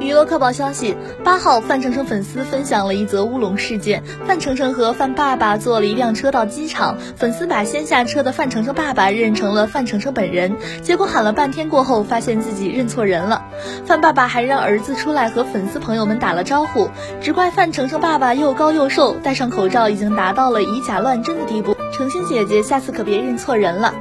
娱乐快报消息：八号，范丞丞粉丝分享了一则乌龙事件。范丞丞和范爸爸坐了一辆车到机场，粉丝把先下车的范丞丞爸爸认成了范丞丞本人，结果喊了半天过后，发现自己认错人了。范爸爸还让儿子出来和粉丝朋友们打了招呼，只怪范丞丞爸爸又高又瘦，戴上口罩已经达到了以假乱真的地步。诚心姐姐，下次可别认错人了。